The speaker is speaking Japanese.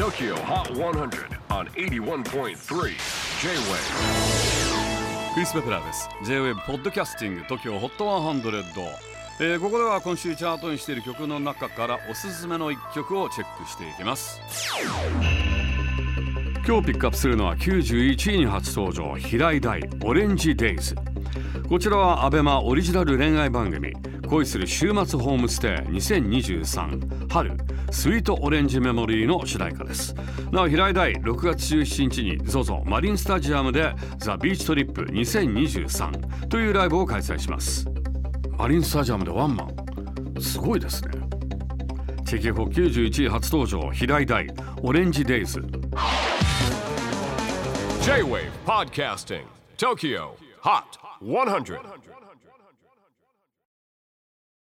TOKYO HOT 100 on 81.3 J-WAVE クリス・ベプラーです。J-WAVE ポッドキャスティング TOKYO HOT 100、えーここでは今週チャートにしている曲の中からおすすめの一曲をチェックしていきます。今日ピックアップするのは91位に初登場平井大オレンジデイズこちらはアベマオリジナル恋愛番組。恋する週末ホームステイ2023春スイートオレンジメモリーの主題歌です。なお平井大6月17日に ZOZO マリンスタジアムでザ・ビーチトリップ2023というライブを開催します。マリンスタジアムでワンマン。すごいですね。チェキホ91位初登場平井大オレンジデイズ。J-WAVE PODCASTING TOKYO HOT 100